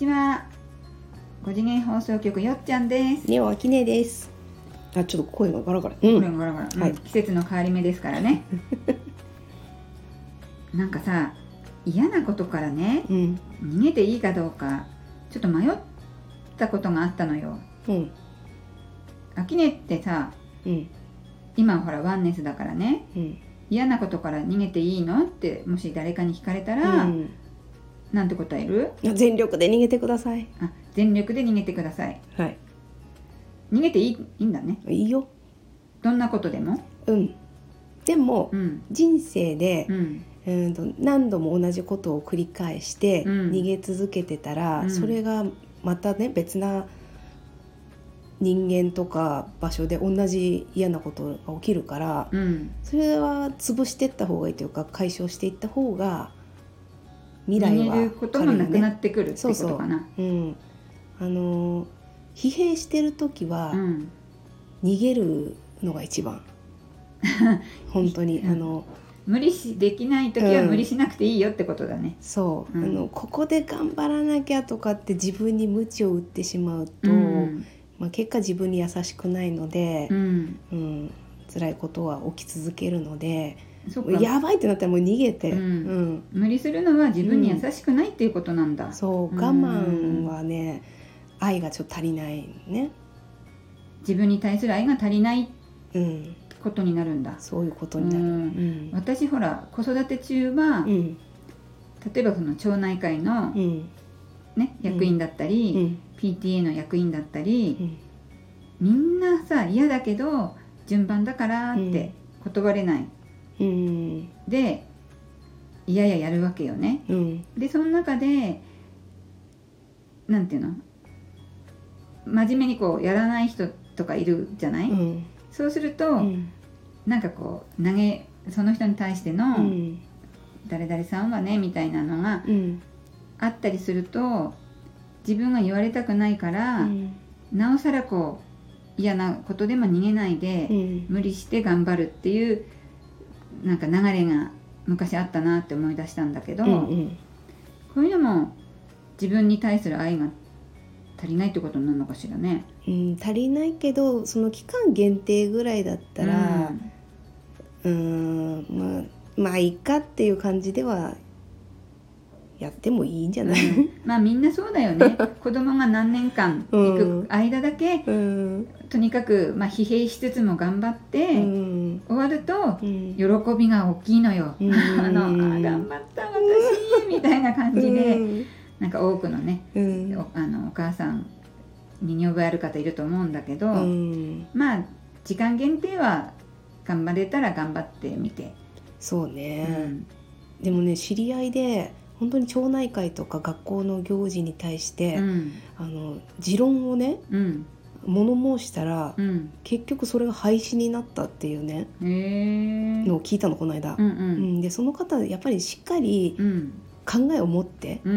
ちは5次元放送局よっちゃんです、ネオアキネです。あ、ちょっと声がガラガラ。うこれん。ガラガラ、うんはい季節の変わり目ですからね なんかさ嫌なことからねうん。逃げていいかどうかちょっと迷ったことがあったのようん。アキネってさうん。今はほらワンネスだからねうん。嫌なことから逃げていいのってもし誰かに聞かれたら、うんなんて答える？全力で逃げてください。あ全力で逃げてください。はい。逃げていいいいんだね。いいよ。どんなことでも？うん。でも、うん。人生でう、ん。うんと何度も同じことを繰り返してうん。逃げ続けてたら、うん。それがまたね別な人間とか場所で同じ嫌なことが起きるから、うん。それは潰していった方がいいというか解消していった方が未来は逃げることもなくなってくるってこそうそう。とかなうん、あの疲弊してる時はうん。逃げるのが一番。本当に。うんあの無理しできない時は無理しなくていいよってことだね、そう、うん。あのここで頑張らなきゃとかって自分に鞭を打ってしまうと、うん。まあ、結果自分に優しくないのでう、ん、うん。辛いことは起き続けるのでやばいってなったらもう逃げて、うん。うん。無理するのは自分に優しくないっていうことなんだ、そううん我慢はね愛がちょっと足りないね、自分に対する愛が足りないうん、ことになるんだ。そういうことになる。私ほら子育て中は、うん。例えばその町内会の、うん。ね、役員だったうり、ん。PTA の役員だったり、うん。みんなさ嫌だけど順番だからって断れない、うん。でいやいややるわけよね。うん。でその中でなんていうの？真面目にこうやらない人とかいるじゃない、うん。そうすると、うん。なんかこう投げその人に対しての、うん。誰々さんはねみたいなのがうん。あったりすると自分が言われたくないから、うん。なおさらこう嫌なことでも逃げないで、うん。無理して頑張るっていうなんか流れが昔あったなって思い出したんだけど、うんこういうのも自分に対する愛が足りないってことになるのかしらね。うん足りないけどその期間限定ぐらいだったらうんまあまあいいかっていう感じではやってもいいんじゃうん。ない、まあみんなそうだよね。子供が何年間行うん。く間だけ、うん。とにかく、まあ、疲弊しつつも頑張って、うん。終わるとうん。喜びが大きいのよ。うん。あのあ頑張った私みたいな感じで、うん。なんか多くのねあのお母さんに見覚えある方いると思うんだけど、うん。まあ時間限定は頑張れたら頑張ってみて、そううね、ん。でもね知り合いで本当に町内会とか学校の行事に対して、うん。あの持論をねうん。物申したら、うん。結局それが廃止になったっていうねのを聞いたのこの間。う、んううん。んでその方やっぱりしっかりうん。考えを持って、うん。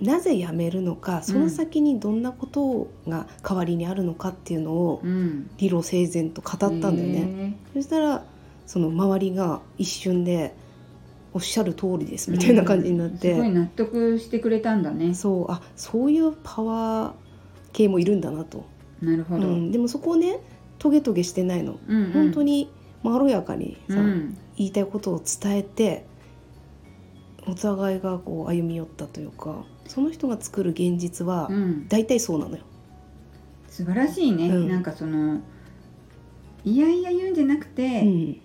うん、なぜ辞めるのかその先にどんなことが代わりにあるのかっていうのをうん。理路整然と語ったんだよね。そしたらその周りが一瞬で「おっしゃる通りです」みたいな感じになって、すごい納得してくれたんだね。そうあそういうパワー系もいるんだなと、なるほど、うん、でもそこをねトゲトゲしてないの、うんうん。本当にまろやかにさ、うん。言いたいことを伝えてお互いがこう歩み寄ったというかその人が作る現実はうん、大体そうなのよ。素晴らしいね、うん。なんかそのいやいや言うんじゃなくて、うん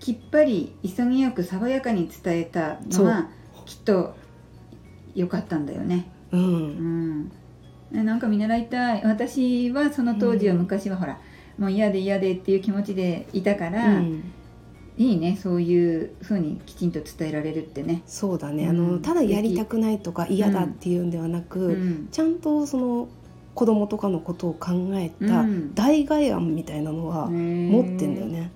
きっぱり潔く爽やかに伝えたのがきっと良かったんだよね。ううん。ん、ねなんか見習いたい。私はその当時はうん。昔はほら、もう嫌で嫌でっていう気持ちでいたから、うん。いいねそういうふうにきちんと伝えられるってね。そうだね、うん。あのただやりたくないとか嫌だっていうんではなく、うん。ちゃんとその子供とかのことを考えたうん。代替案みたいなのは持ってんだよね。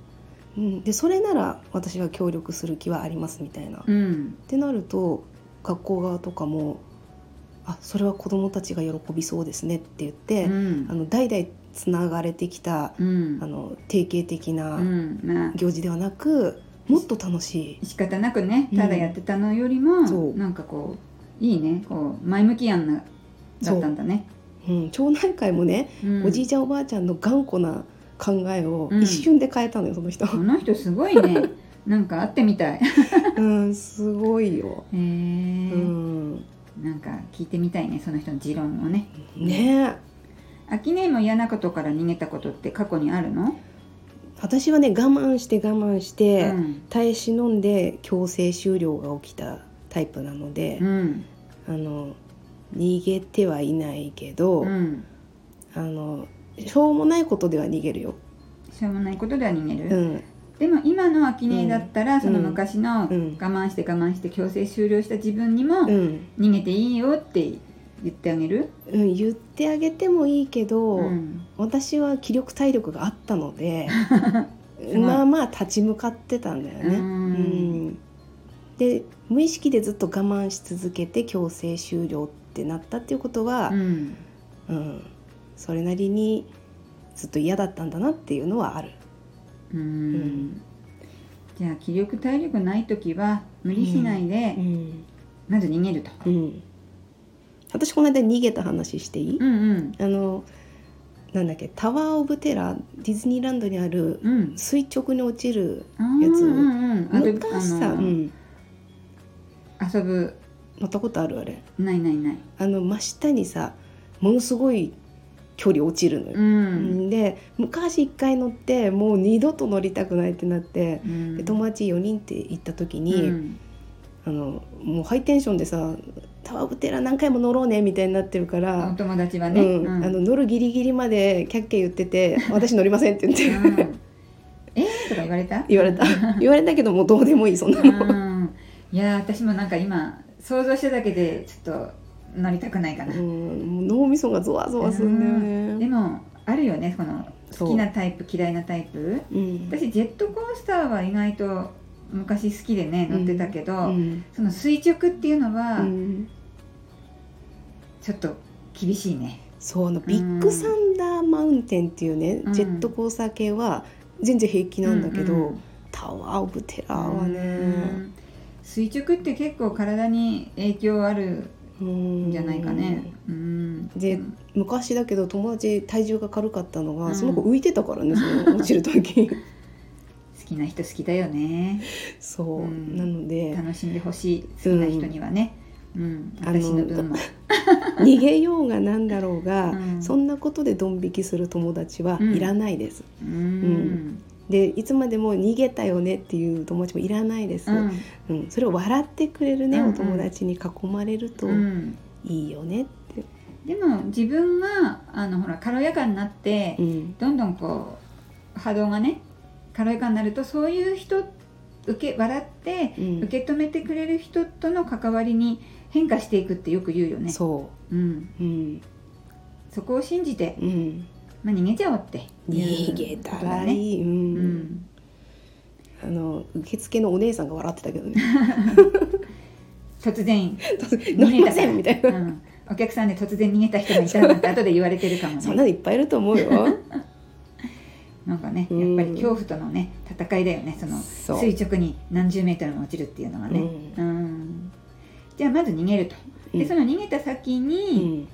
ね。うん、でそれなら私は協力する気はありますみたいな。っうん。てなると学校側とかも「あそれは子供たちが喜びそうですね」って言って、うん。あの代々つながれてきたうん。あの定型的うな行事ではなく、もっと楽しい。仕方なくねうんただやってたのよりも、そう。なんかこいいね。こう前向きやんなだったんだね、うん、町内会もね、うん。おじいちゃんおばあちゃんの頑固な考えをうん。一瞬で変えたのよ、その人。この人すごいね。なんか会ってみたい。へうんすごいよ、え、うん、なんか聞いてみたいねその人の持論をね。ね。えアキネも嫌なことから逃げたことって過去にあるの、私はね我慢して我慢して、うん。耐え忍んで強制終了が起きたタイプなので、うん。あの逃げてはいないけど、うん、あのしょうもないことでは逃げるよ。しょうもないことでは逃げる、うん、でも今のアキネだったら、ん。その昔の我うん。慢して我慢して強制終了した自分にもうん。逃げていいよって言ってあげる、うん、言ってあげてもいいけど、うん。私は気力体力があったので まあまあ立ち向かってたんだよね。うん。うん。で無意識でずっと我慢し続けて強制終了ってなったっていうことはう、ん。うんそれなりにずっと嫌だったんだなっていうのはある。うん。ん。じゃあ気力体力ない時は無理しないで、うん。まず逃げると、うん、私この間逃げた話していい、うんうん。あのなんだっけタワー・オブ・テラーディズニーランドにあるうん。垂直に落ちるやつうんうん。昔さ、遊ぶ。乗ったことあるあれ。ないないない。あの真下にさものすごい距離落ちるのよ。う、ん、で昔一回乗ってもう二度と乗りたくないってなってうん。で友達4人って行った時に、うん。あのもうハイテンションでさ「タワー・オブ・テラー何回も乗ろうね」みたいになってるかおら、友達はね、あの乗るギリギリまでキャッキャ言ってて「私乗りません」って言って、うん。えー、とか言われた？言われた。言われたけどもうどうでもいいそんなの。うん。いやー私もなんか今想像しただけでちょっと乗りたくないかな、うん、脳みそがゾワゾワするんだよね。でもあるよねこの好きなタイプ嫌いなタイプ。うん、私ジェットコースターは意外と昔好きでね乗ってたけど、うん。その垂直っていうのうはん。ちょっと厳しいね、そうあのビッグサンダーマウンテンっていうね、うん。ジェットコースター系は全然平気なんだけど、うんうんタワー・オブ・テラーはうねん。垂直って結構体に影響あるじゃないかね、うん、で昔だけど友達体重が軽かったのが、うん。その子浮いてたからね その落ちる時。好きな人好きだよね。そう、うん。なので楽しんでほしい好きな人にはね、うん。私の分も。逃げようがなんだろうが、うん。そんなことでドン引きする友達はいらないです、うんでいつまでも逃げたよねっていう友達もいらないです、うん。うん。それを笑ってくれるね、うんうん。お友達に囲まれるとうん。いいよねって、でも自分があのほら軽やかになって、うん。どんどんこう波動がね軽やかになるとそういう人受け笑ってうん。受け止めてくれる人との関わりに変化していくってよく言うよね。そう。ん、う、うん。そこを信じて、うん、まあ、逃げちゃおうって。逃げたらいい、うんうん、あの受付のお姉さんが笑ってたけどね。突然。乗りませんみたいな、うん、お客さんで突然逃げた人がいたなんて後で言われてるかも そんなねのいっぱいいると思うよ。なんかねうんやっぱり恐怖とのね戦いだよね。その垂直に何十メートルも落ちるっていうのがね、ううん。じゃあまず逃げると。うん。でその逃げた先うにん。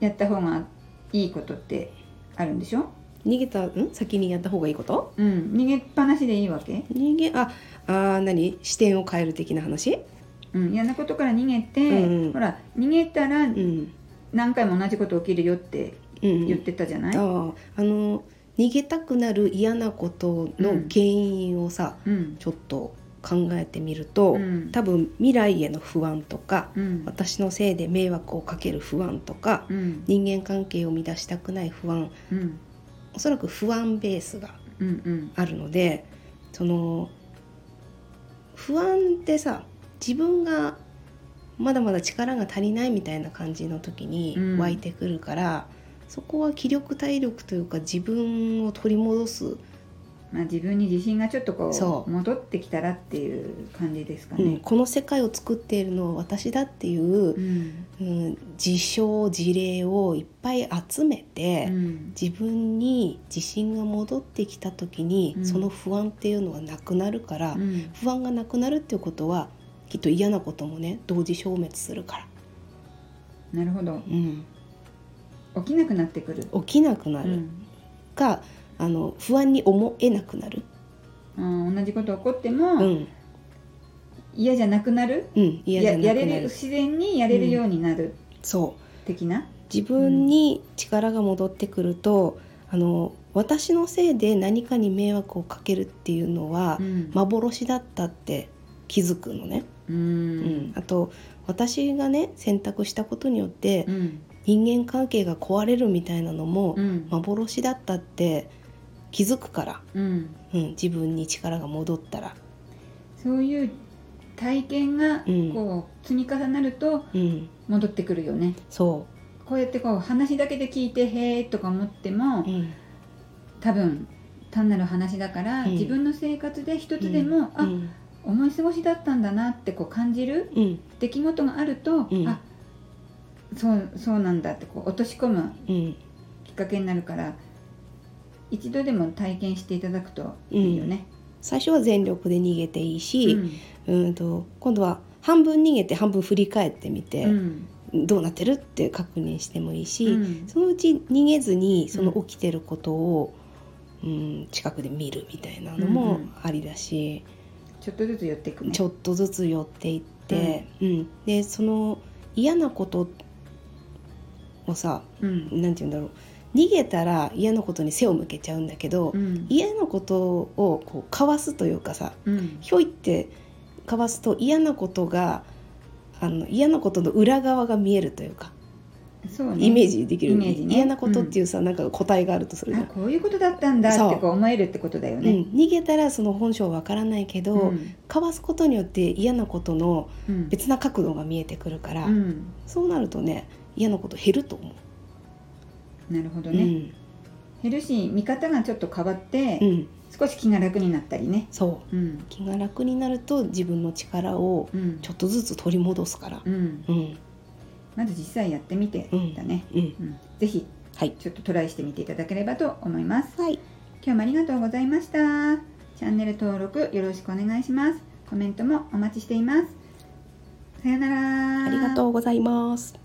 やった方がいいことってあるんでしょ、逃げたん？先にやった方がいいこと？うん、逃げっぱなしでいいわけ、逃げああー何？視点を変える的な話？うん、嫌なことから逃げて、うんほら逃げたらうん。何回も同じこと起きるよってうん言ってたじゃない、あーあの逃げたくなる嫌なことの原因をさ、うん。ちょっと考えてみると、うん。多分未来への不安とかうん。私のせいで迷惑をかける不安とかうん。人間関係を乱したくない不安うん。おそらく不安ベースがうんうん。あるのでその不安ってさ自分がまだまだ力が足りないみたいな感じの時にうん。湧いてくるから、そこは気力体力というか自分を取り戻す、まあ、自分に自信がちょっとこそう。戻ってきたらっていう感じですかうん。ね。この世界を作っているのは私だっていうう、ん。うん、事象事例をいっぱい集めて、うん。自分に自信が戻ってきた時に、うん。その不安っていうのはなくなるから、うん。不安がなくなるっていうことはきっと嫌なこともね同時消滅するから、なるほど。うん、起きなくなってくる。起きなくなる。うん。か、あの不安に思えなくなる、うん同じこと起こってうもん。嫌じゃなくなる？うん、嫌じゃややれる。なくなる自然にやれるようになるそう。的な？自分に力が戻ってくると、あの私のせいで何かに迷惑をかけるっていうのはうん。幻だったって気づくのね、ううんん。あと私がね選択したことによってうん。人間関係が壊れるみたいなのもうん。幻だったって気づくから、うん。うん、自分に力が戻ったら、そういう体験がうん。こう積み重なるとうん、戻ってくるよね。そこうやってこう話だけで聞いてへえとか思ってもう、うん。多分単なる話だから、うん。自分の生活で一つでも、あうん。思い過ごしだったんだなってこう感じるうん。出来事があると、うん。あそうそうなんだってこう落とし込むうん。きっかけになるから一度でも体験していただくといいよね。最初は全力で逃げていいし、うん。うんと今度は半分逃げて半分振り返ってみて、うん。どうなってるって確認してもいいし、うん。そのうち逃げずにその起きてることを、うん近くで見るみたいなのうんもうん。ありだし、ちょっとずつ寄っていくね。ちょっとずつ寄っていって、うん。でその嫌なことをさうん。なんて言うんだろう逃げたら嫌なことに背を向けちゃうんだけど、うん。嫌なことをこうかわすというかさうん。ひょいってかわすと嫌なことがあの嫌なことの裏側が見えるというかそうね。イメージできる、イメージね。嫌なことっていうさ、なんか答えがあるとするじゃん、あこういうことだったんだってこう思えるってことだようん、ね。逃げたらその本性はわからないけど、うん。かわすことによって嫌なことのうん別な角度が見えてくるから、うん。そうなるとね嫌なこと減ると思う。なるほどね。うん。減るし見方がちょっと変わって、うん、少し気が楽になったりね。そう。うん。気が楽になると自分の力をうん。ちょっとずつ取り戻すから。うん、うん。まず実際やってみてうん。だね、うん。うん、ぜひはい。ちょっとトライしてみていただければと思います。はい。今日もありがとうございました。チャンネル登録よろしくお願いします。コメントもお待ちしています。さよなら。ありがとうございます。